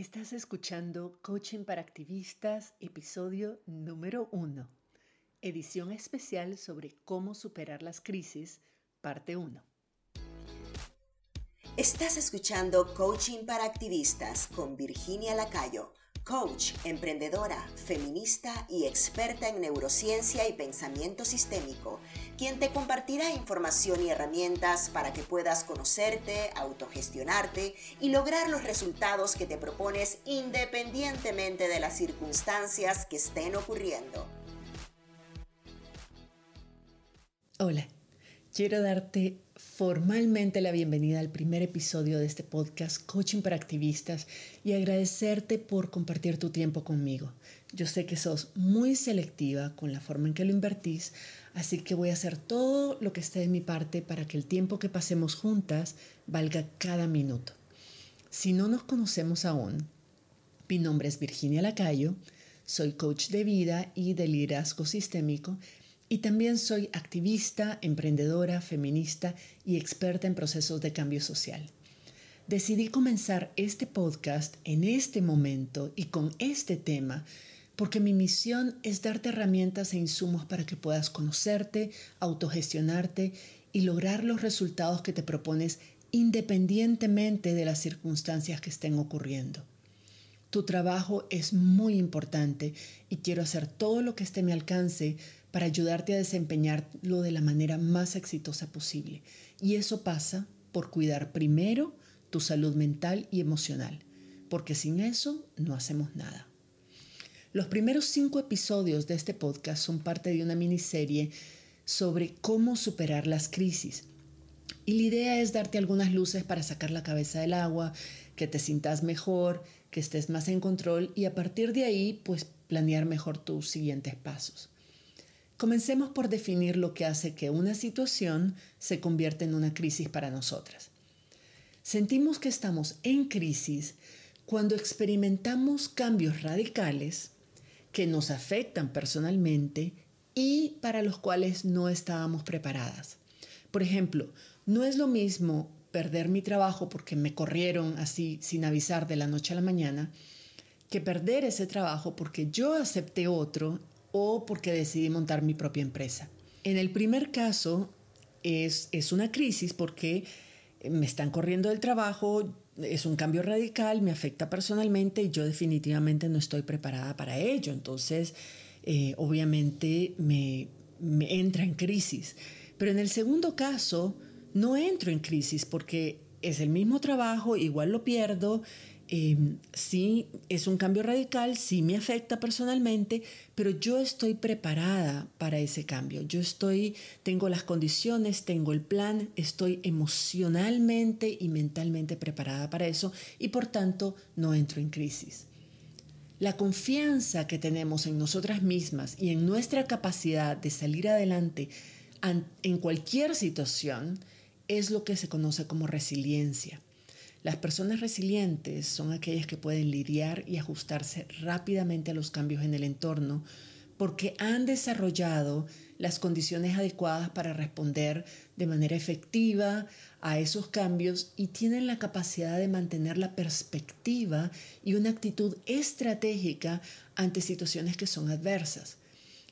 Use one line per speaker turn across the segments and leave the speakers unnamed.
Estás escuchando Coaching para Activistas, episodio número 1, edición especial sobre cómo superar las crisis, parte 1.
Estás escuchando Coaching para Activistas con Virginia Lacayo coach, emprendedora, feminista y experta en neurociencia y pensamiento sistémico, quien te compartirá información y herramientas para que puedas conocerte, autogestionarte y lograr los resultados que te propones independientemente de las circunstancias que estén ocurriendo.
Hola, quiero darte formalmente la bienvenida al primer episodio de este podcast Coaching para Activistas y agradecerte por compartir tu tiempo conmigo. Yo sé que sos muy selectiva con la forma en que lo invertís, así que voy a hacer todo lo que esté de mi parte para que el tiempo que pasemos juntas valga cada minuto. Si no nos conocemos aún, mi nombre es Virginia Lacayo, soy coach de vida y de liderazgo sistémico y también soy activista, emprendedora, feminista y experta en procesos de cambio social. Decidí comenzar este podcast en este momento y con este tema porque mi misión es darte herramientas e insumos para que puedas conocerte, autogestionarte y lograr los resultados que te propones independientemente de las circunstancias que estén ocurriendo. Tu trabajo es muy importante y quiero hacer todo lo que esté a mi alcance para ayudarte a desempeñarlo de la manera más exitosa posible. Y eso pasa por cuidar primero tu salud mental y emocional, porque sin eso no hacemos nada. Los primeros cinco episodios de este podcast son parte de una miniserie sobre cómo superar las crisis. Y la idea es darte algunas luces para sacar la cabeza del agua, que te sientas mejor, que estés más en control y a partir de ahí, pues planear mejor tus siguientes pasos. Comencemos por definir lo que hace que una situación se convierta en una crisis para nosotras. Sentimos que estamos en crisis cuando experimentamos cambios radicales que nos afectan personalmente y para los cuales no estábamos preparadas. Por ejemplo, no es lo mismo perder mi trabajo porque me corrieron así sin avisar de la noche a la mañana, que perder ese trabajo porque yo acepté otro o porque decidí montar mi propia empresa. En el primer caso es, es una crisis porque me están corriendo del trabajo, es un cambio radical, me afecta personalmente y yo definitivamente no estoy preparada para ello. Entonces, eh, obviamente me, me entra en crisis. Pero en el segundo caso, no entro en crisis porque es el mismo trabajo, igual lo pierdo, eh, sí es un cambio radical, sí me afecta personalmente, pero yo estoy preparada para ese cambio. Yo estoy, tengo las condiciones, tengo el plan, estoy emocionalmente y mentalmente preparada para eso y por tanto no entro en crisis. La confianza que tenemos en nosotras mismas y en nuestra capacidad de salir adelante en cualquier situación es lo que se conoce como resiliencia. Las personas resilientes son aquellas que pueden lidiar y ajustarse rápidamente a los cambios en el entorno porque han desarrollado las condiciones adecuadas para responder de manera efectiva a esos cambios y tienen la capacidad de mantener la perspectiva y una actitud estratégica ante situaciones que son adversas.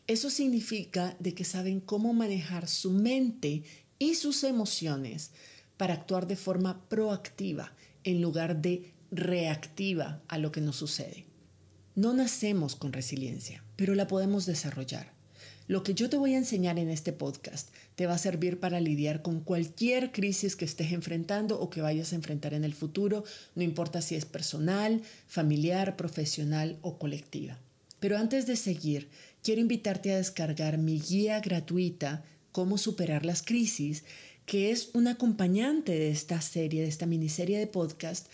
Eso significa de que saben cómo manejar su mente y sus emociones para actuar de forma proactiva en lugar de reactiva a lo que nos sucede. No nacemos con resiliencia, pero la podemos desarrollar. Lo que yo te voy a enseñar en este podcast te va a servir para lidiar con cualquier crisis que estés enfrentando o que vayas a enfrentar en el futuro, no importa si es personal, familiar, profesional o colectiva. Pero antes de seguir, quiero invitarte a descargar mi guía gratuita Cómo superar las crisis, que es un acompañante de esta serie, de esta miniserie de podcast,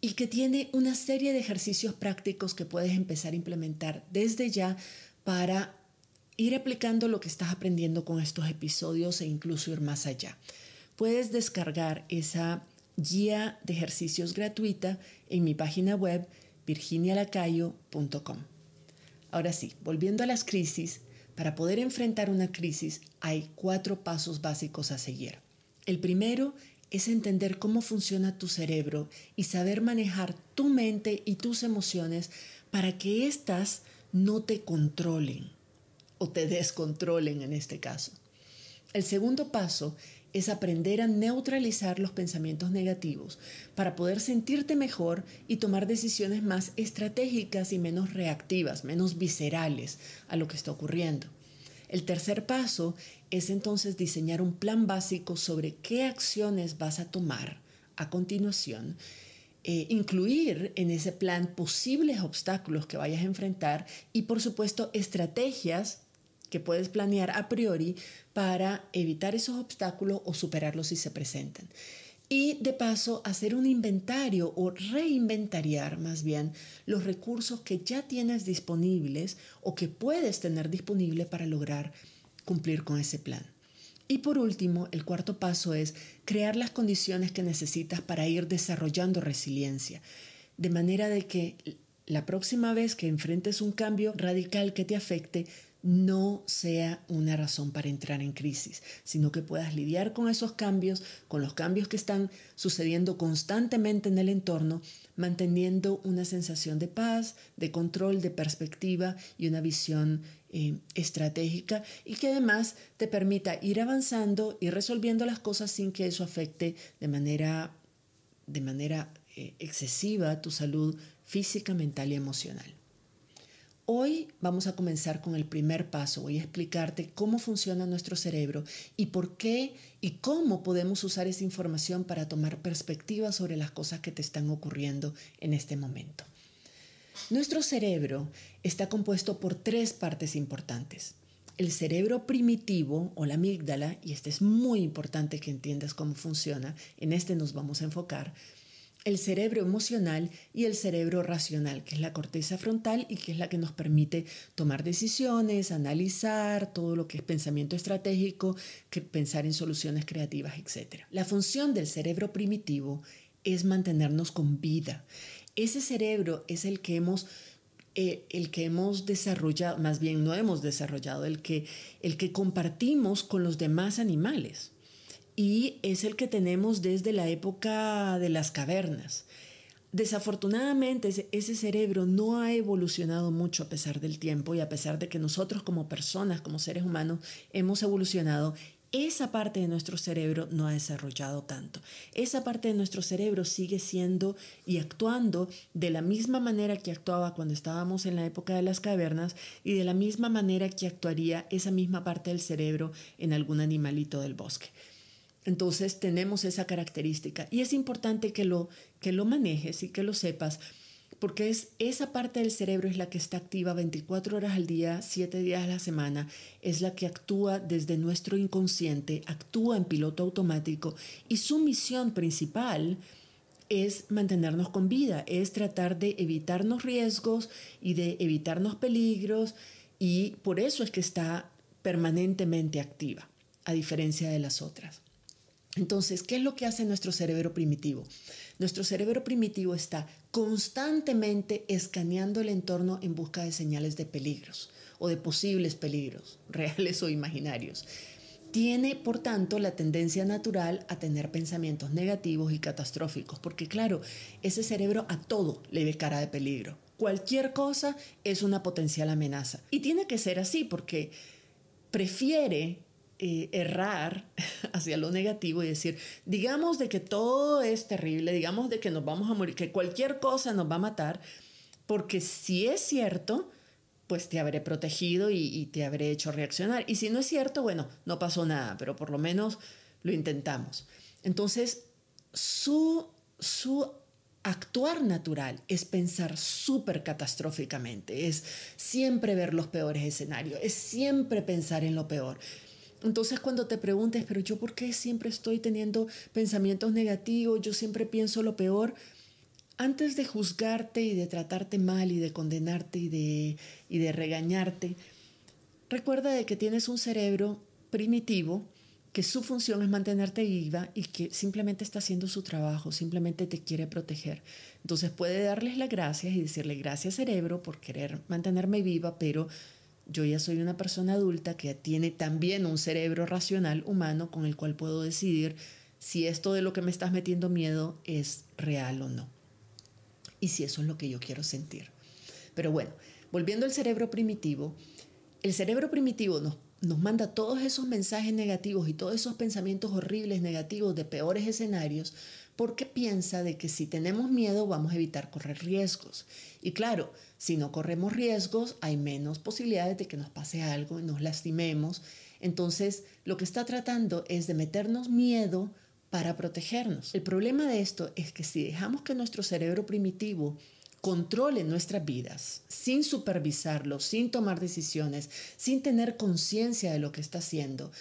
y que tiene una serie de ejercicios prácticos que puedes empezar a implementar desde ya para ir aplicando lo que estás aprendiendo con estos episodios e incluso ir más allá. Puedes descargar esa guía de ejercicios gratuita en mi página web virginialacayo.com. Ahora sí, volviendo a las crisis, para poder enfrentar una crisis hay cuatro pasos básicos a seguir. El primero es entender cómo funciona tu cerebro y saber manejar tu mente y tus emociones para que éstas no te controlen o te descontrolen en este caso. El segundo paso es aprender a neutralizar los pensamientos negativos para poder sentirte mejor y tomar decisiones más estratégicas y menos reactivas, menos viscerales a lo que está ocurriendo. El tercer paso es entonces diseñar un plan básico sobre qué acciones vas a tomar a continuación, eh, incluir en ese plan posibles obstáculos que vayas a enfrentar y por supuesto estrategias que puedes planear a priori para evitar esos obstáculos o superarlos si se presentan. Y de paso, hacer un inventario o reinventariar más bien los recursos que ya tienes disponibles o que puedes tener disponible para lograr cumplir con ese plan. Y por último, el cuarto paso es crear las condiciones que necesitas para ir desarrollando resiliencia, de manera de que la próxima vez que enfrentes un cambio radical que te afecte, no sea una razón para entrar en crisis, sino que puedas lidiar con esos cambios, con los cambios que están sucediendo constantemente en el entorno, manteniendo una sensación de paz, de control, de perspectiva y una visión eh, estratégica y que además te permita ir avanzando y resolviendo las cosas sin que eso afecte de manera, de manera eh, excesiva tu salud física, mental y emocional. Hoy vamos a comenzar con el primer paso. Voy a explicarte cómo funciona nuestro cerebro y por qué y cómo podemos usar esa información para tomar perspectiva sobre las cosas que te están ocurriendo en este momento. Nuestro cerebro está compuesto por tres partes importantes. El cerebro primitivo o la amígdala, y este es muy importante que entiendas cómo funciona, en este nos vamos a enfocar, el cerebro emocional y el cerebro racional, que es la corteza frontal y que es la que nos permite tomar decisiones, analizar todo lo que es pensamiento estratégico, que pensar en soluciones creativas, etc. La función del cerebro primitivo es mantenernos con vida. Ese cerebro es el que hemos eh, el que hemos desarrollado, más bien no hemos desarrollado, el que, el que compartimos con los demás animales y es el que tenemos desde la época de las cavernas. Desafortunadamente ese cerebro no ha evolucionado mucho a pesar del tiempo y a pesar de que nosotros como personas, como seres humanos, hemos evolucionado, esa parte de nuestro cerebro no ha desarrollado tanto. Esa parte de nuestro cerebro sigue siendo y actuando de la misma manera que actuaba cuando estábamos en la época de las cavernas y de la misma manera que actuaría esa misma parte del cerebro en algún animalito del bosque. Entonces tenemos esa característica y es importante que lo, que lo manejes y que lo sepas porque es esa parte del cerebro es la que está activa 24 horas al día, 7 días a la semana, es la que actúa desde nuestro inconsciente, actúa en piloto automático y su misión principal es mantenernos con vida, es tratar de evitarnos riesgos y de evitarnos peligros y por eso es que está permanentemente activa, a diferencia de las otras. Entonces, ¿qué es lo que hace nuestro cerebro primitivo? Nuestro cerebro primitivo está constantemente escaneando el entorno en busca de señales de peligros o de posibles peligros, reales o imaginarios. Tiene, por tanto, la tendencia natural a tener pensamientos negativos y catastróficos, porque claro, ese cerebro a todo le ve cara de peligro. Cualquier cosa es una potencial amenaza. Y tiene que ser así porque prefiere eh, errar hacia lo negativo y decir, digamos de que todo es terrible, digamos de que nos vamos a morir, que cualquier cosa nos va a matar, porque si es cierto, pues te habré protegido y, te habré hecho reaccionar. Y si no es cierto, bueno, no pasó nada, pero por lo menos lo intentamos. Entonces, su, su actuar natural es pensar súper catastróficamente, es siempre ver los peores escenarios, es siempre pensar en lo peor. Entonces cuando te preguntes, pero yo por qué siempre estoy teniendo pensamientos negativos, yo siempre pienso lo peor, antes de juzgarte y de tratarte mal y de condenarte y de, y de regañarte, recuerda de que tienes un cerebro primitivo que su función es mantenerte viva y que simplemente está haciendo su trabajo, simplemente te quiere proteger. Entonces puede darles las gracias y decirle gracias cerebro por querer mantenerme viva, pero yo ya soy una persona adulta que tiene también un cerebro racional humano con el cual puedo decidir si esto de lo que me estás metiendo miedo es real o no. Y si eso es lo que yo quiero sentir. Pero bueno, volviendo al cerebro primitivo, el cerebro primitivo nos, nos manda todos esos mensajes negativos y todos esos pensamientos horribles, negativos, de peores escenarios, porque piensa de que si tenemos miedo vamos a evitar correr riesgos. Y claro, si no corremos riesgos, hay menos posibilidades de que nos pase algo y nos lastimemos. Entonces, lo que está tratando es de meternos miedo para protegernos. El problema de esto es que si dejamos que nuestro cerebro primitivo controle nuestras vidas sin supervisarlo, sin tomar decisiones, sin tener conciencia de lo que está haciendo,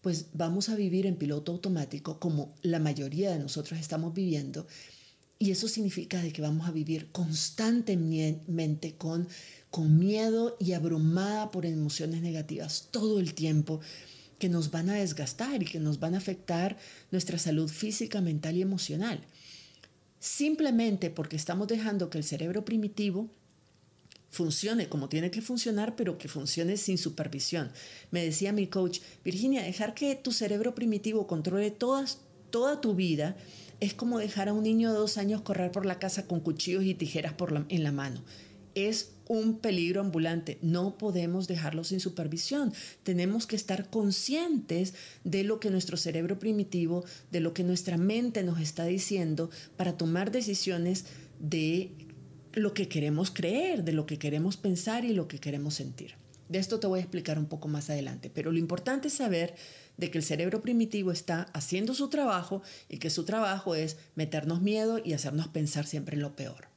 pues vamos a vivir en piloto automático como la mayoría de nosotros estamos viviendo. Y eso significa de que vamos a vivir constantemente con, con miedo y abrumada por emociones negativas todo el tiempo que nos van a desgastar y que nos van a afectar nuestra salud física, mental y emocional. Simplemente porque estamos dejando que el cerebro primitivo funcione como tiene que funcionar, pero que funcione sin supervisión. Me decía mi coach, Virginia, dejar que tu cerebro primitivo controle todas, toda tu vida es como dejar a un niño de dos años correr por la casa con cuchillos y tijeras en la mano. Es un peligro ambulante. No podemos dejarlo sin supervisión. Tenemos que estar conscientes de lo que nuestro cerebro primitivo, de lo que nuestra mente nos está diciendo para tomar decisiones de lo que queremos creer, de lo que queremos pensar y lo que queremos sentir. De esto te voy a explicar un poco más adelante, pero lo importante es saber de que el cerebro primitivo está haciendo su trabajo y que su trabajo es meternos miedo y hacernos pensar siempre en lo peor.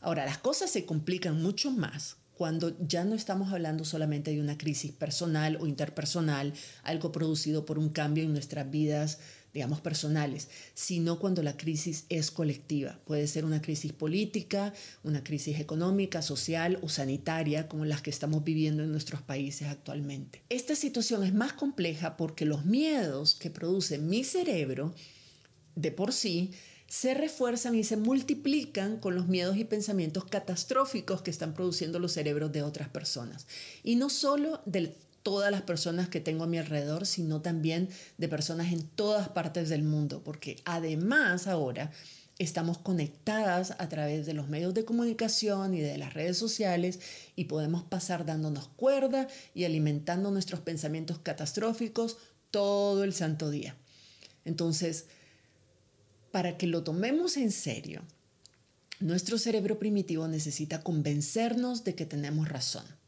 Ahora, las cosas se complican mucho más cuando ya no estamos hablando solamente de una crisis personal o interpersonal, algo producido por un cambio en nuestras vidas digamos, personales, sino cuando la crisis es colectiva. Puede ser una crisis política, una crisis económica, social o sanitaria, como las que estamos viviendo en nuestros países actualmente. Esta situación es más compleja porque los miedos que produce mi cerebro, de por sí, se refuerzan y se multiplican con los miedos y pensamientos catastróficos que están produciendo los cerebros de otras personas. Y no solo del todas las personas que tengo a mi alrededor, sino también de personas en todas partes del mundo, porque además ahora estamos conectadas a través de los medios de comunicación y de las redes sociales y podemos pasar dándonos cuerda y alimentando nuestros pensamientos catastróficos todo el santo día. Entonces, para que lo tomemos en serio, nuestro cerebro primitivo necesita convencernos de que tenemos razón.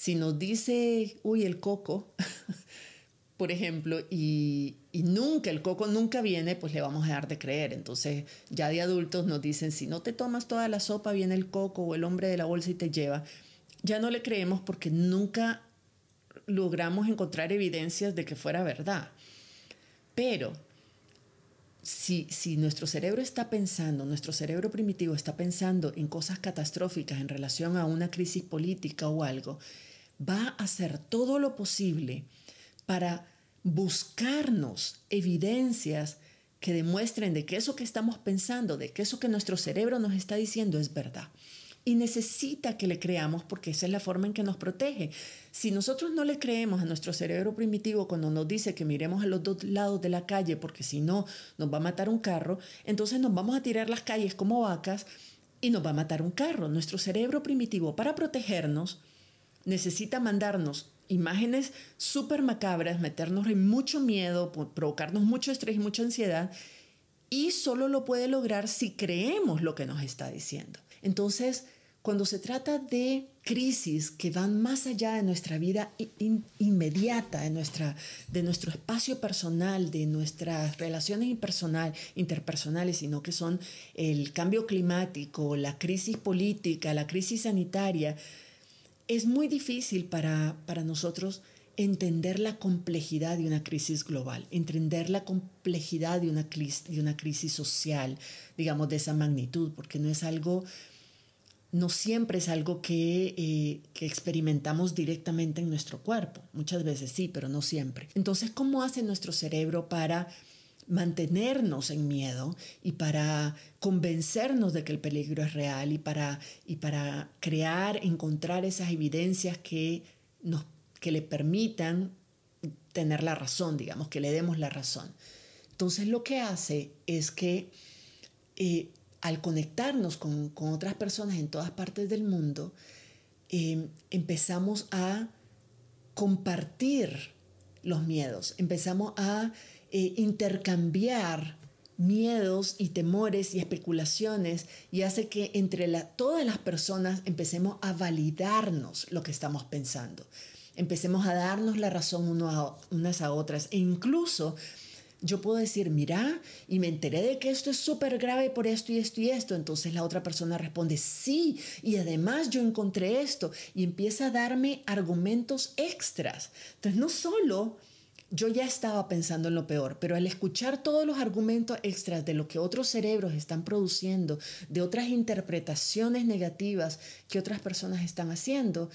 Si nos dice, uy, el coco, por ejemplo, y, nunca, el coco nunca viene, pues le vamos a dar de creer. Entonces, ya de adultos nos dicen, si no te tomas toda la sopa, viene el coco o el hombre de la bolsa y te lleva. Ya no le creemos porque nunca logramos encontrar evidencias de que fuera verdad. Pero si, si, nuestro cerebro está pensando, nuestro cerebro primitivo está pensando en cosas catastróficas en relación a una crisis política o algo, va a hacer todo lo posible para buscarnos evidencias que demuestren de que eso que estamos pensando, de que eso que nuestro cerebro nos está diciendo es verdad. Y necesita que le creamos porque esa es la forma en que nos protege. Si nosotros no le creemos a nuestro cerebro primitivo cuando nos dice que miremos a los dos lados de la calle porque si no nos va a matar un carro, entonces nos vamos a tirar las calles como vacas y nos va a matar un carro. Nuestro cerebro primitivo para protegernos necesita mandarnos imágenes súper macabras, meternos en mucho miedo, provocarnos mucho estrés y mucha ansiedad, y solo lo puede lograr si creemos lo que nos está diciendo. Entonces, cuando se trata de crisis que van más allá de nuestra vida inmediata, de, nuestra, de nuestro espacio personal, de nuestras relaciones impersonal, interpersonales, sino que son el cambio climático, la crisis política, la crisis sanitaria, es muy difícil para, nosotros entender la complejidad de una crisis global, entender la complejidad de una, de una crisis social, digamos, de esa magnitud, porque no es algo, no siempre es algo que, eh, que experimentamos directamente en nuestro cuerpo. Muchas veces sí, pero no siempre. Entonces, ¿cómo hace nuestro cerebro para mantenernos en miedo y para convencernos de que el peligro es real y para, y para crear, encontrar esas evidencias que, nos, que le permitan tener la razón, digamos, que le demos la razón. Entonces lo que hace es que eh, al conectarnos con, otras personas en todas partes del mundo, eh, empezamos a compartir los miedos, empezamos a eh, intercambiar miedos y temores y especulaciones y hace que entre todas las personas empecemos a validarnos lo que estamos pensando. Empecemos a darnos la razón unas a otras e incluso yo puedo decir, mira, y me enteré de que esto es súper grave por esto y esto y esto. Entonces la otra persona responde, sí, y además yo encontré esto y empieza a darme argumentos extras. Entonces no solo yo ya estaba pensando en lo peor, pero al escuchar todos los argumentos extras de lo que otros cerebros están produciendo, de otras interpretaciones negativas que otras personas están haciendo,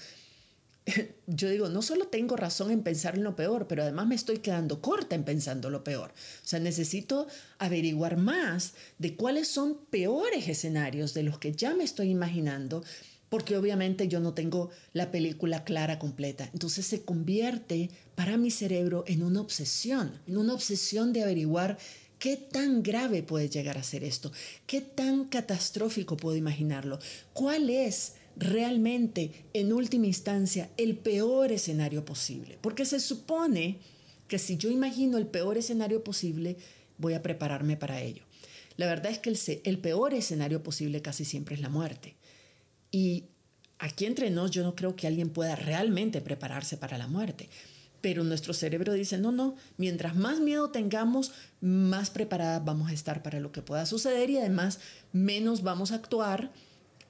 yo digo, no solo tengo razón en pensar en lo peor, pero además me estoy quedando corta en pensando lo peor. O sea, necesito averiguar más de cuáles son peores escenarios de los que ya me estoy imaginando porque obviamente yo no tengo la película clara completa. Entonces se convierte para mi cerebro en una obsesión, en una obsesión de averiguar qué tan grave puede llegar a ser esto, qué tan catastrófico puedo imaginarlo, cuál es realmente en última instancia el peor escenario posible. Porque se supone que si yo imagino el peor escenario posible, voy a prepararme para ello. La verdad es que el, peor escenario posible casi siempre es la muerte. Y aquí entre nos yo no creo que alguien pueda realmente prepararse para la muerte. Pero nuestro cerebro dice, no, no, mientras más miedo tengamos, más preparadas vamos a estar para lo que pueda suceder y además menos vamos a actuar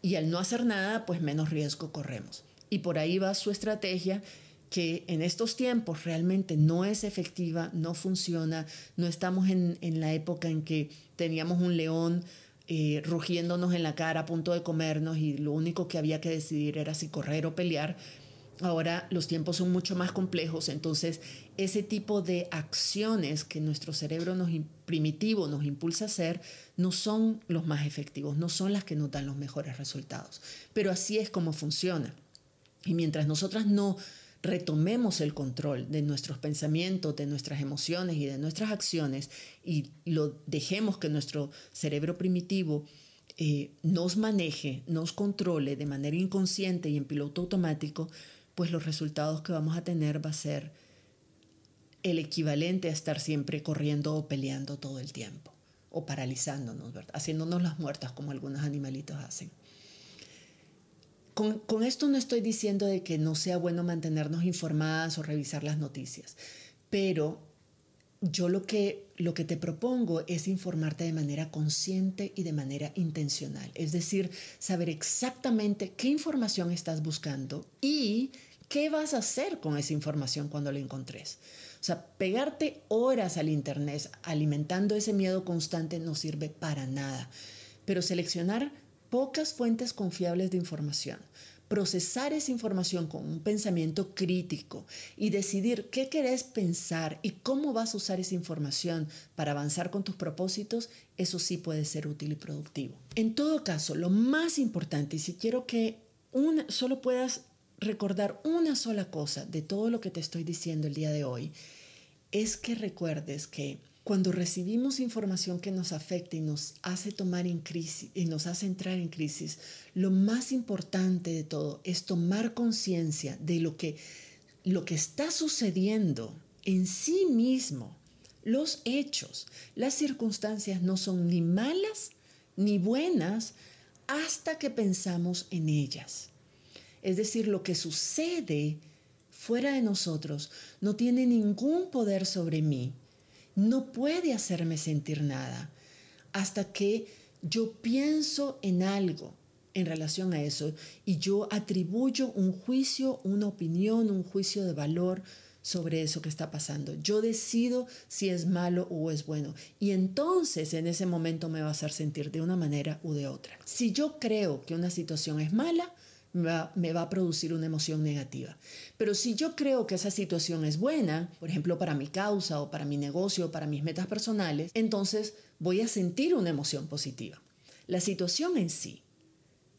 y al no hacer nada, pues menos riesgo corremos. Y por ahí va su estrategia que en estos tiempos realmente no es efectiva, no funciona, no estamos en, en la época en que teníamos un león eh, rugiéndonos en la cara a punto de comernos y lo único que había que decidir era si correr o pelear. Ahora los tiempos son mucho más complejos, entonces ese tipo de acciones que nuestro cerebro nos, primitivo nos impulsa a hacer no son los más efectivos, no son las que nos los mejores resultados. Pero así es como funciona. Y mientras nosotras no retomemos el control de nuestros pensamientos, de nuestras emociones y de nuestras acciones y lo dejemos que nuestro cerebro primitivo eh, nos maneje, nos controle de manera inconsciente y en piloto automático, pues los resultados que vamos a tener va a ser el equivalente a estar siempre corriendo o peleando todo el tiempo o paralizándonos, ¿verdad? haciéndonos las muertas como algunos animalitos hacen. Con, esto no estoy diciendo de que no sea bueno mantenernos informadas o revisar las noticias, pero yo lo que, lo que te propongo es informarte de manera consciente y de manera intencional, es decir, saber exactamente qué información estás buscando y qué vas a hacer con esa información cuando la encontres. O sea, pegarte horas al Internet alimentando ese miedo constante no sirve para nada, pero seleccionar pocas fuentes confiables de información, procesar esa información con un pensamiento crítico y decidir qué querés pensar y cómo vas a usar esa información para avanzar con tus propósitos, eso sí puede ser útil y productivo. En todo caso, lo más importante, y si quiero que una, solo puedas recordar una sola cosa de todo lo que te estoy diciendo el día de hoy, es que recuerdes que cuando recibimos información que nos afecta y nos hace tomar en crisis y nos hace entrar en crisis, lo más importante de todo es tomar conciencia de lo que, lo que está sucediendo en sí mismo. Los hechos, las circunstancias no son ni malas ni buenas hasta que pensamos en ellas. Es decir, lo que sucede fuera de nosotros no tiene ningún poder sobre mí no puede hacerme sentir nada hasta que yo pienso en algo en relación a eso y yo atribuyo un juicio, una opinión, un juicio de valor sobre eso que está pasando. Yo decido si es malo o es bueno. Y entonces en ese momento me va a hacer sentir de una manera u de otra. Si yo creo que una situación es mala, me va, a producir una emoción negativa. Pero si yo creo que esa situación es buena, por ejemplo, para mi causa o para mi negocio o para mis metas personales, entonces voy a sentir una emoción positiva. La situación en sí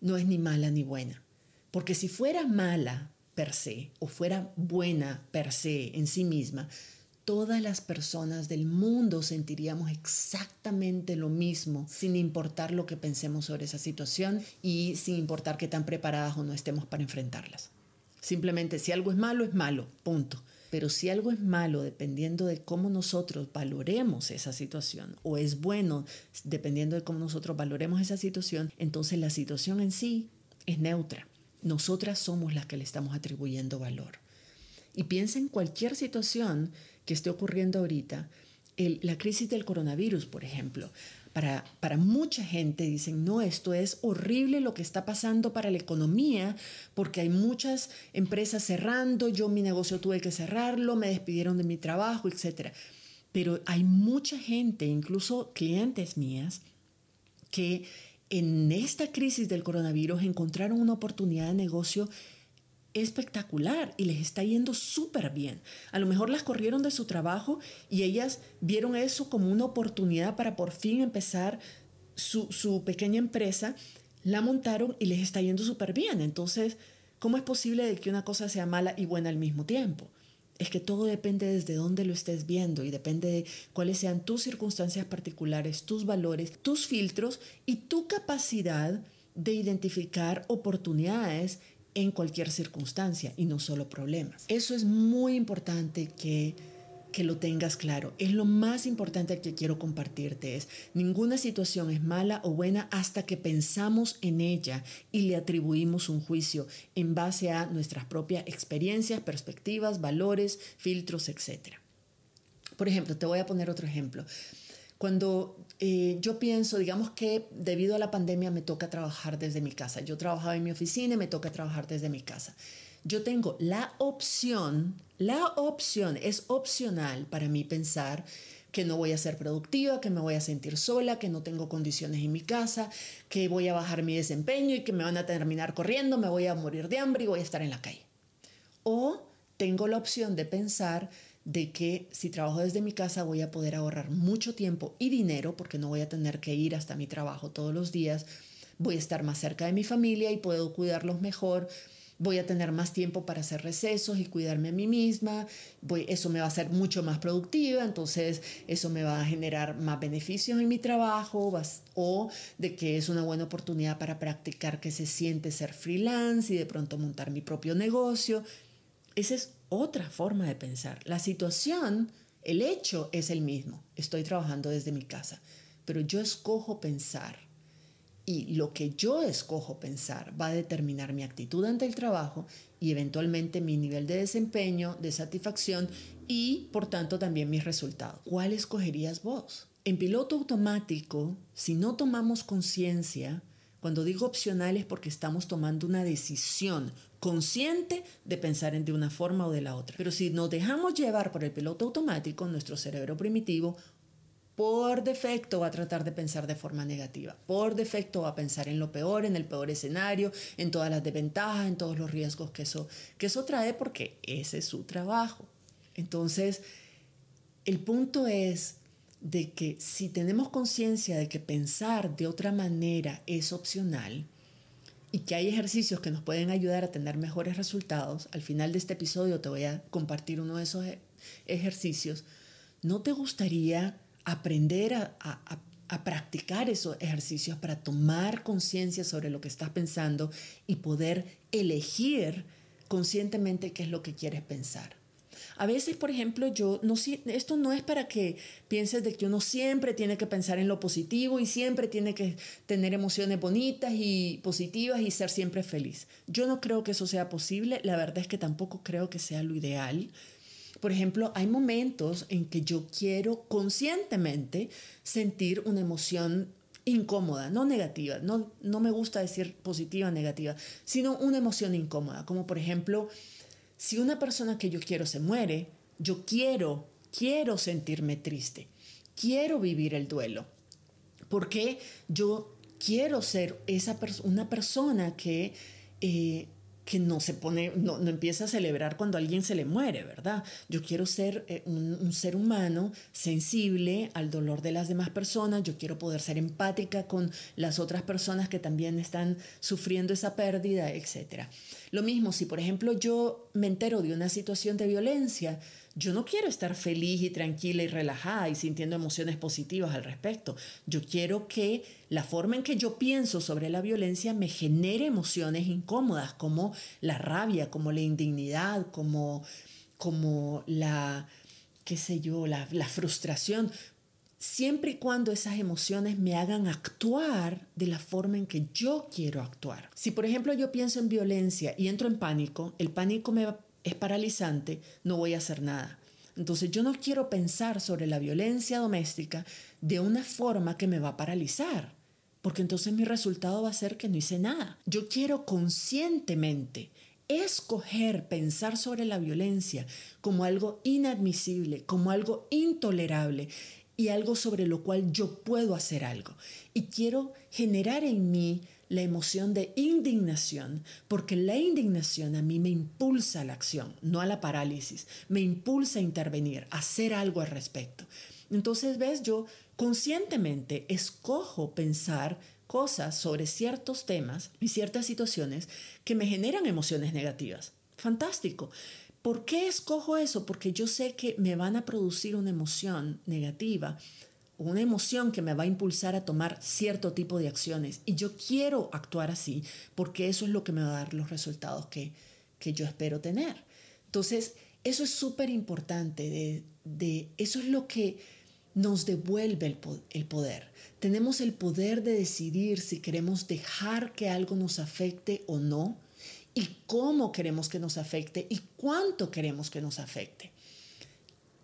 no es ni mala ni buena, porque si fuera mala per se o fuera buena per se en sí misma, todas las personas del mundo sentiríamos exactamente lo mismo, sin importar lo que pensemos sobre esa situación y sin importar qué tan preparadas o no estemos para enfrentarlas. Simplemente si algo es malo, es malo, punto. Pero si algo es malo, dependiendo de cómo nosotros valoremos esa situación, o es bueno, dependiendo de cómo nosotros valoremos esa situación, entonces la situación en sí es neutra. Nosotras somos las que le estamos atribuyendo valor. Y piensa en cualquier situación que esté ocurriendo ahorita, la crisis del coronavirus, por ejemplo. Para, para, mucha gente dicen, no, esto es horrible lo que está pasando para la economía, porque hay muchas empresas cerrando, yo mi negocio tuve que cerrarlo, me despidieron de mi trabajo, etc. Pero hay mucha gente, incluso clientes mías, que en esta crisis del coronavirus encontraron una oportunidad de negocio espectacular y les está yendo súper bien. A lo mejor las corrieron de su trabajo y ellas vieron eso como una oportunidad para por fin empezar su, su pequeña empresa, la montaron y les está yendo súper bien. Entonces, ¿cómo es posible de que una cosa sea mala y buena al mismo tiempo? Es que todo depende desde dónde lo estés viendo y depende de cuáles sean tus circunstancias particulares, tus valores, tus filtros y tu capacidad de identificar oportunidades en cualquier circunstancia y no solo problemas. Eso es muy importante que que lo tengas claro. Es lo más importante que quiero compartirte. Es ninguna situación es mala o buena hasta que pensamos en ella y le atribuimos un juicio en base a nuestras propias experiencias, perspectivas, valores, filtros, etc. Por ejemplo, te voy a poner otro ejemplo. Cuando eh, yo pienso, digamos que debido a la pandemia me toca trabajar desde mi casa. Yo trabajaba en mi oficina y me toca trabajar desde mi casa. Yo tengo la opción, la opción es opcional para mí pensar que no voy a ser productiva, que me voy a sentir sola, que no tengo condiciones en mi casa, que voy a bajar mi desempeño y que me van a terminar corriendo, me voy a morir de hambre y voy a estar en la calle. O tengo la opción de pensar de que si trabajo desde mi casa voy a poder ahorrar mucho tiempo y dinero porque no voy a tener que ir hasta mi trabajo todos los días, voy a estar más cerca de mi familia y puedo cuidarlos mejor, voy a tener más tiempo para hacer recesos y cuidarme a mí misma, voy, eso me va a hacer mucho más productiva, entonces eso me va a generar más beneficios en mi trabajo o de que es una buena oportunidad para practicar que se siente ser freelance y de pronto montar mi propio negocio. Esa es otra forma de pensar. La situación, el hecho es el mismo. Estoy trabajando desde mi casa, pero yo escojo pensar y lo que yo escojo pensar va a determinar mi actitud ante el trabajo y eventualmente mi nivel de desempeño, de satisfacción y por tanto también mis resultados. ¿Cuál escogerías vos? En piloto automático, si no tomamos conciencia, cuando digo opcional es porque estamos tomando una decisión consciente de pensar en de una forma o de la otra. Pero si nos dejamos llevar por el piloto automático, nuestro cerebro primitivo por defecto va a tratar de pensar de forma negativa. Por defecto va a pensar en lo peor, en el peor escenario, en todas las desventajas, en todos los riesgos que eso, que eso trae porque ese es su trabajo. Entonces, el punto es de que si tenemos conciencia de que pensar de otra manera es opcional y que hay ejercicios que nos pueden ayudar a tener mejores resultados, al final de este episodio te voy a compartir uno de esos e-, ejercicios, ¿no te gustaría aprender a, practicar esos ejercicios para tomar conciencia sobre lo que estás pensando y poder elegir conscientemente qué es lo que quieres pensar? A veces, por ejemplo, yo no esto no es para que pienses de que uno siempre tiene que pensar en lo positivo y siempre tiene que tener emociones bonitas y positivas y ser siempre feliz. Yo no creo que eso sea posible, la verdad es que tampoco creo que sea lo ideal. Por ejemplo, hay momentos en que yo quiero conscientemente sentir una emoción incómoda, no negativa, no, no me gusta decir positiva negativa, sino una emoción incómoda, como por ejemplo si una persona que yo quiero se muere, yo quiero, quiero sentirme triste, quiero vivir el duelo, porque yo quiero ser esa una persona que eh, que no se pone, no, empieza a celebrar cuando alguien se le muere, ¿verdad? Yo quiero ser eh, un, ser humano sensible al dolor de las demás personas, yo quiero poder ser empática con las otras personas que también están sufriendo esa pérdida, etc. Lo mismo, si por ejemplo yo me entero de una situación de violencia, Yo no quiero estar feliz y tranquila y relajada y sintiendo emociones positivas al respecto. Yo quiero que la forma en que yo pienso sobre la violencia me genere emociones incómodas como la rabia, como la indignidad, como, como la, qué sé yo, la, frustración siempre y cuando esas emociones me hagan actuar de la forma en que yo quiero actuar. Si por ejemplo yo pienso en violencia y entro en pánico, el pánico me es paralizante, no voy a hacer nada. Entonces yo no quiero pensar sobre la violencia doméstica de una forma que me va a paralizar, porque entonces mi resultado va a ser que no hice nada. Yo quiero conscientemente escoger pensar sobre la violencia como algo inadmisible, como algo intolerable y algo sobre lo cual yo puedo hacer algo. Y quiero generar en mí la emoción de indignación, porque la indignación a mí me impulsa a la acción, no a la parálisis, me impulsa a intervenir, a hacer algo al respecto. Entonces, ves, yo conscientemente escojo pensar cosas sobre ciertos temas y ciertas situaciones que me generan emociones negativas. Fantástico. ¿Por qué escojo eso? Porque yo sé que me van a producir una emoción negativa, una emoción que me va a impulsar a tomar cierto tipo de acciones. Y yo quiero actuar así porque eso es lo que me va a dar los resultados que, que yo espero tener. Entonces, eso es súper importante. De, de, eso es lo que nos devuelve el, el poder. Tenemos el poder de decidir si queremos dejar que algo nos afecte o no y cómo queremos que nos afecte y cuánto queremos que nos afecte.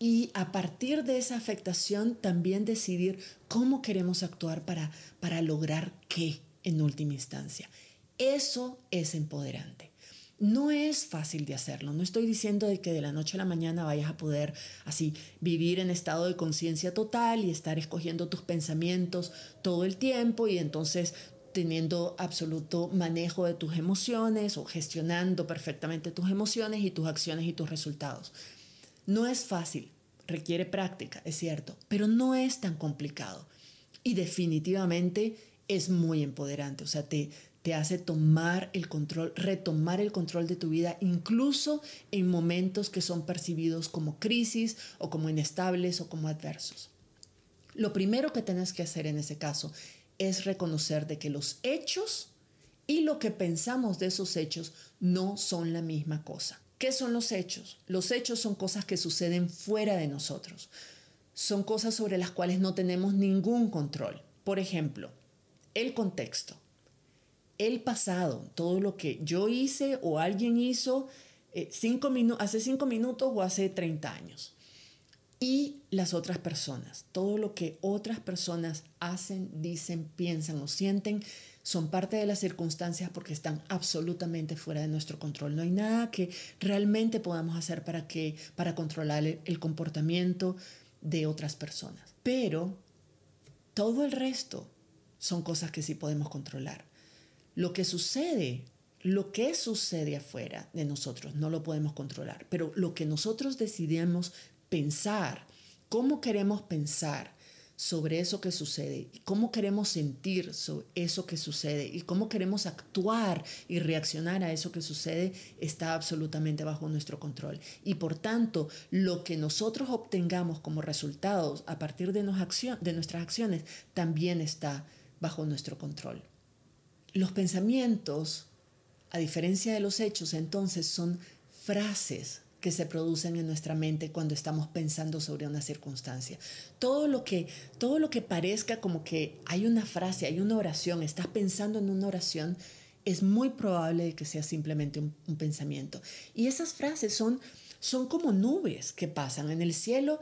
Y a partir de esa afectación también decidir cómo queremos actuar para, para lograr qué en última instancia. Eso es empoderante. No es fácil de hacerlo. No estoy diciendo de que de la noche a la mañana vayas a poder así vivir en estado de conciencia total y estar escogiendo tus pensamientos todo el tiempo y entonces teniendo absoluto manejo de tus emociones o gestionando perfectamente tus emociones y tus acciones y tus resultados. No es fácil, requiere práctica, es cierto, pero no es tan complicado y definitivamente es muy empoderante, o sea, te, te hace tomar el control, retomar el control de tu vida, incluso en momentos que son percibidos como crisis o como inestables o como adversos. Lo primero que tienes que hacer en ese caso es reconocer de que los hechos y lo que pensamos de esos hechos no son la misma cosa. ¿Qué son los hechos? Los hechos son cosas que suceden fuera de nosotros. Son cosas sobre las cuales no tenemos ningún control. Por ejemplo, el contexto, el pasado, todo lo que yo hice o alguien hizo eh, hace cinco minutos o hace 30 años y las otras personas. Todo lo que otras personas hacen, dicen, piensan o sienten son parte de las circunstancias porque están absolutamente fuera de nuestro control. No hay nada que realmente podamos hacer para que para controlar el comportamiento de otras personas. Pero todo el resto son cosas que sí podemos controlar. Lo que sucede lo que sucede afuera de nosotros no lo podemos controlar, pero lo que nosotros decidimos pensar, cómo queremos pensar sobre eso que sucede, cómo queremos sentir sobre eso que sucede y cómo queremos actuar y reaccionar a eso que sucede está absolutamente bajo nuestro control. Y por tanto, lo que nosotros obtengamos como resultados a partir de, de nuestras acciones también está bajo nuestro control. Los pensamientos, a diferencia de los hechos, entonces son frases que se producen en nuestra mente cuando estamos pensando sobre una circunstancia. Todo lo que, todo lo que parezca como que hay una frase, hay una oración, estás pensando en una oración, es muy probable que sea simplemente un, pensamiento. Y esas frases son, son como nubes que pasan en el cielo.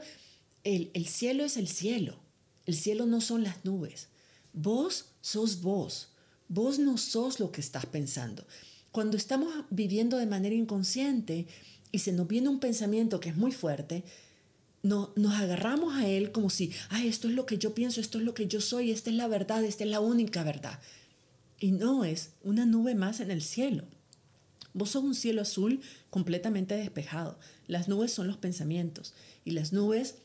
El, el cielo es el cielo. El cielo no son las nubes. Vos sos vos. Vos no sos lo que estás pensando. Cuando estamos viviendo de manera inconsciente, y se nos viene un pensamiento que es muy fuerte, no, nos agarramos a él como si, ay, esto es lo que yo pienso, esto es lo que yo soy, esta es la verdad, esta es la única verdad. Y no es una nube más en el cielo. Vos sos un cielo azul completamente despejado. Las nubes son los pensamientos y las nubes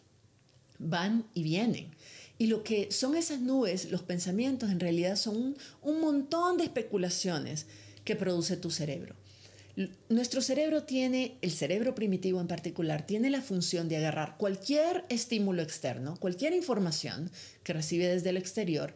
van y vienen. Y lo que son esas nubes, los pensamientos, en realidad son un montón de especulaciones que produce tu cerebro. Nuestro cerebro tiene, el cerebro primitivo en particular, tiene la función de agarrar cualquier estímulo externo, cualquier información que recibe desde el exterior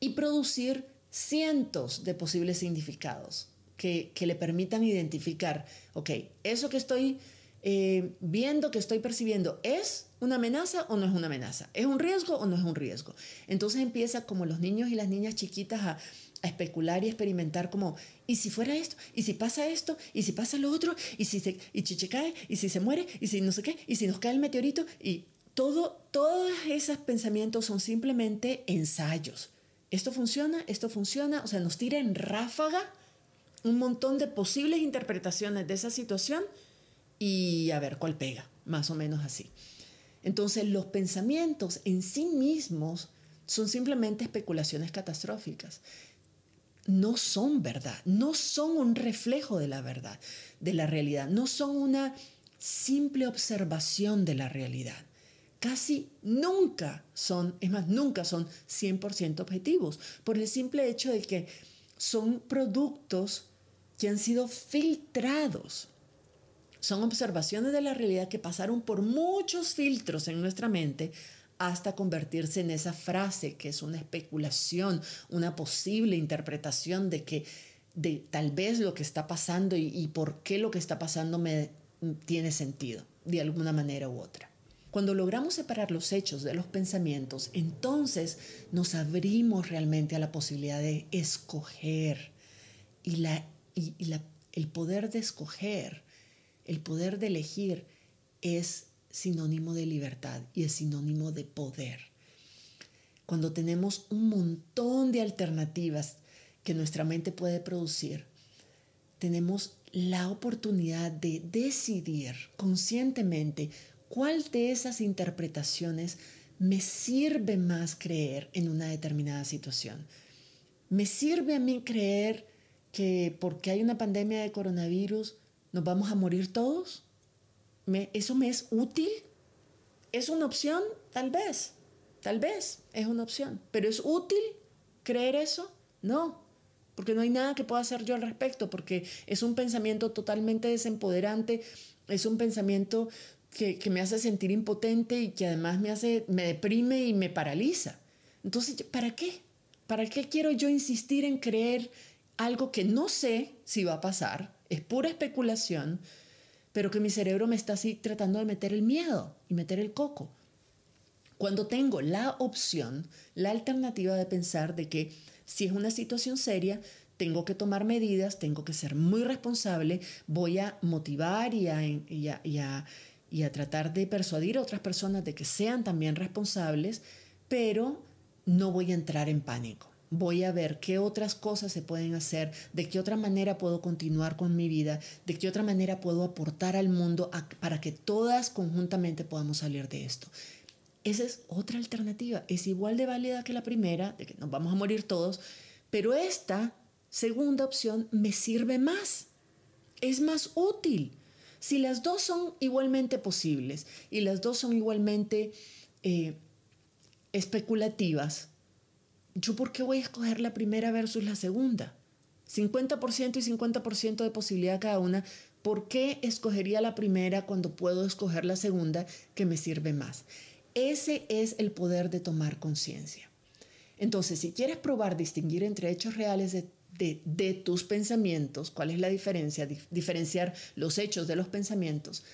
y producir cientos de posibles significados que, le permitan identificar, ok, eso que estoy eh, viendo, que estoy percibiendo, ¿es una amenaza o no es una amenaza? ¿Es un riesgo o no es un riesgo? Entonces empieza como los niños y las niñas chiquitas a a especular y experimentar como, ¿y si fuera esto? ¿Y si pasa esto? ¿Y si pasa lo otro? ¿Y si se, y Chiche cae? ¿Y si se muere? ¿Y si no sé qué? ¿Y si nos cae el meteorito? Y todo, todos esos pensamientos son simplemente ensayos. Esto funciona, esto funciona, o sea, nos tira en ráfaga un montón de posibles interpretaciones de esa situación y a ver cuál pega, más o menos así. Entonces los pensamientos en sí mismos son simplemente especulaciones catastróficas no son verdad, no son un reflejo de la verdad, de la realidad, no son una simple observación de la realidad. Casi nunca son, es más, nunca son 100% objetivos, por el simple hecho de que son productos que han sido filtrados. Son observaciones de la realidad que pasaron por muchos filtros en nuestra mente hasta convertirse en esa frase que es una especulación, una posible interpretación de que de tal vez lo que está pasando y, por qué lo que está pasando me tiene sentido de alguna manera u otra. Cuando logramos separar los hechos de los pensamientos, entonces nos abrimos realmente a la posibilidad de escoger. Y, la, y la, el poder de escoger, el poder de elegir es sinónimo de libertad y es sinónimo de poder. Cuando tenemos un montón de alternativas que nuestra mente puede producir, tenemos la oportunidad de decidir conscientemente cuál de esas interpretaciones me sirve más creer en una determinada situación. ¿Me sirve a mí creer que porque hay una pandemia de coronavirus nos vamos a morir todos? ¿Eso me es útil? ¿Es una opción? Tal vez, tal vez es una opción. ¿Pero es útil creer eso? No, porque no hay nada que pueda hacer yo al respecto, porque es un pensamiento totalmente desempoderante, es un pensamiento que, que, me hace sentir impotente y que además me hace, me deprime y me paraliza. Entonces, ¿para qué? ¿Para qué quiero yo insistir en creer algo que no sé si va a pasar? Es pura especulación pero que mi cerebro me está así tratando de meter el miedo y meter el coco. Cuando tengo la opción, la alternativa de pensar de que si es una situación seria, tengo que tomar medidas, tengo que ser muy responsable, voy a motivar y a, y a, y a tratar de persuadir a otras personas de que sean también responsables, pero no voy a entrar en pánico voy a ver qué otras cosas se pueden hacer, de qué otra manera puedo continuar con mi vida, de qué otra manera puedo aportar al mundo para que todas conjuntamente podamos salir de esto. Esa es otra alternativa, es igual de válida que la primera, de que nos vamos a morir todos, pero esta segunda opción me sirve más, es más útil. Si las dos son igualmente posibles y las dos son igualmente eh, especulativas, ¿yo por qué voy a escoger la primera versus la segunda? 50% y 50% de posibilidad cada una. ¿Por qué escogería la primera cuando puedo escoger la segunda que me sirve más? Ese es el poder de tomar conciencia. Entonces, si quieres probar distinguir entre hechos reales de, tus pensamientos, cuál es la diferencia, diferenciar los hechos de los pensamientos,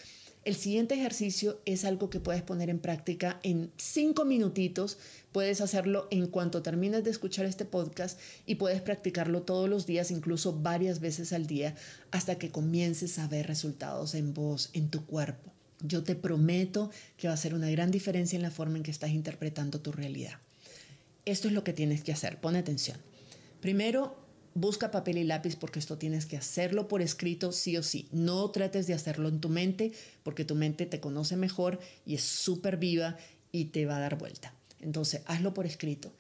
el siguiente ejercicio es algo que puedes poner en práctica en cinco minutitos. Puedes hacerlo en cuanto termines de escuchar este podcast y puedes practicarlo todos los días, incluso varias veces al día, hasta que comiences a ver resultados en vos, en tu cuerpo. Yo te prometo que va a ser una gran diferencia en la forma en que estás interpretando tu realidad. Esto es lo que tienes que hacer. Pon atención. Primero, busca papel y lápiz porque esto tienes que hacerlo por escrito sí o sí. No trates de hacerlo en tu mente porque tu mente te conoce mejor y es súper viva y te va a dar vuelta. Entonces, hazlo por escrito.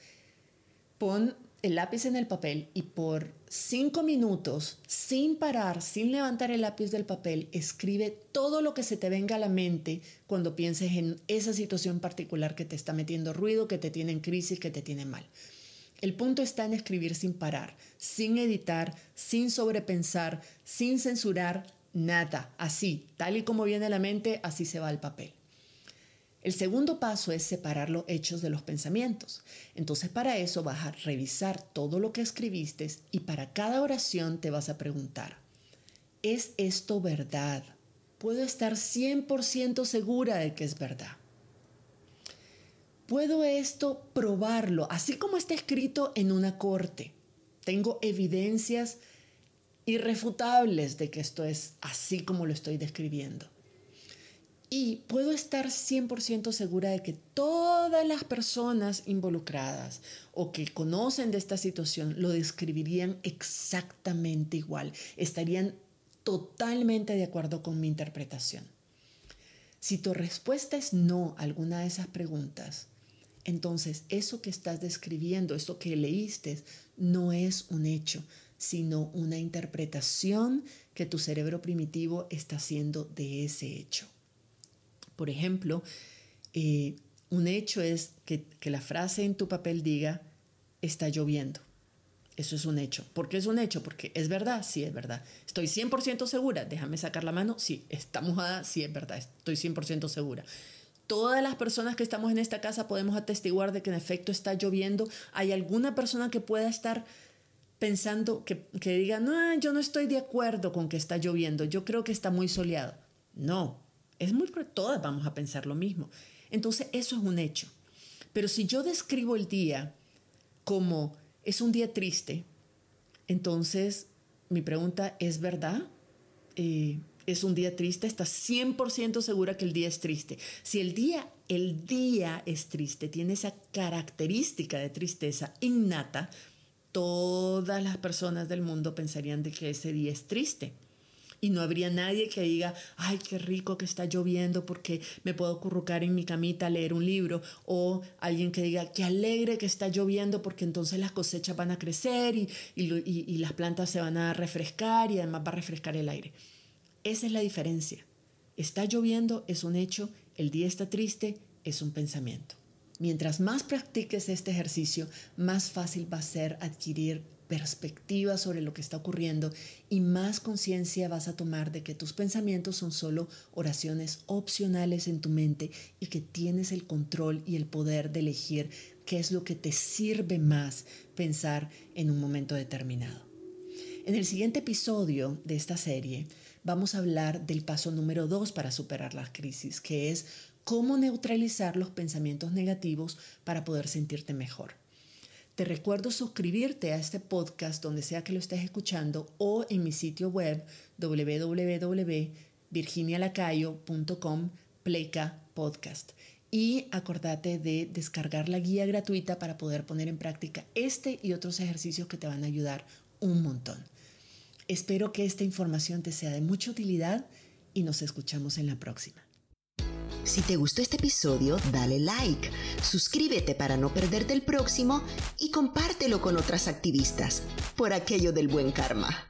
Pon el lápiz en el papel y por cinco minutos, sin parar, sin levantar el lápiz del papel, escribe todo lo que se te venga a la mente cuando pienses en esa situación particular que te está metiendo ruido, que te tiene en crisis, que te tiene mal El punto está en escribir sin parar, sin editar, sin sobrepensar, sin censurar, nada. Así, tal y como viene a la mente, así se va al papel. El segundo paso es separar los hechos de los pensamientos. Entonces para eso vas a revisar todo lo que escribiste y para cada oración te vas a preguntar, ¿es esto verdad? Puedo estar 100% segura de que es verdad. Puedo esto probarlo, así como está escrito en una corte. Tengo evidencias irrefutables de que esto es así como lo estoy describiendo. Y puedo estar 100% segura de que todas las personas involucradas o que conocen de esta situación lo describirían exactamente igual, estarían totalmente de acuerdo con mi interpretación. Si tu respuesta es no a alguna de esas preguntas, entonces eso que estás describiendo, esto que leíste, no es un hecho, sino una interpretación que tu cerebro primitivo está haciendo de ese hecho. Por ejemplo, eh, un hecho es que, que la frase en tu papel diga, está lloviendo. Eso es un hecho. ¿Por qué es un hecho? Porque es verdad, sí es verdad. Estoy 100% segura, déjame sacar la mano, sí, está mojada, sí es verdad, estoy 100% segura todas las personas que estamos en esta casa podemos atestiguar de que en efecto está lloviendo. ¿Hay alguna persona que pueda estar pensando, que, que diga, no, yo no estoy de acuerdo con que está lloviendo, yo creo que está muy soleado? No, es muy, todas vamos a pensar lo mismo. Entonces, eso es un hecho. Pero si yo describo el día como es un día triste, entonces mi pregunta es verdad. Eh, es un día triste, estás 100% segura que el día es triste. Si el día, el día es triste, tiene esa característica de tristeza innata, todas las personas del mundo pensarían de que ese día es triste. Y no habría nadie que diga, ay, qué rico que está lloviendo porque me puedo currucar en mi camita a leer un libro. O alguien que diga, qué alegre que está lloviendo porque entonces las cosechas van a crecer y, y las plantas se van a refrescar y además va a refrescar el aire. Esa es la diferencia. Está lloviendo es un hecho, el día está triste es un pensamiento. Mientras más practiques este ejercicio, más fácil va a ser adquirir perspectiva sobre lo que está ocurriendo y más conciencia vas a tomar de que tus pensamientos son solo oraciones opcionales en tu mente y que tienes el control y el poder de elegir qué es lo que te sirve más pensar en un momento determinado. En el siguiente episodio de esta serie vamos a hablar del paso número dos para superar la crisis, que es cómo neutralizar los pensamientos negativos para poder sentirte mejor. Te recuerdo suscribirte a este podcast donde sea que lo estés escuchando o en mi sitio web www.virginialacayo.com Pleca Podcast. Y acordate de descargar la guía gratuita para poder poner en práctica este y otros ejercicios que te van a ayudar un montón. Espero que esta información te sea de mucha utilidad y nos escuchamos en la próxima.
Si te gustó este episodio, dale like, suscríbete para no perderte el próximo y compártelo con otras activistas por aquello del buen karma.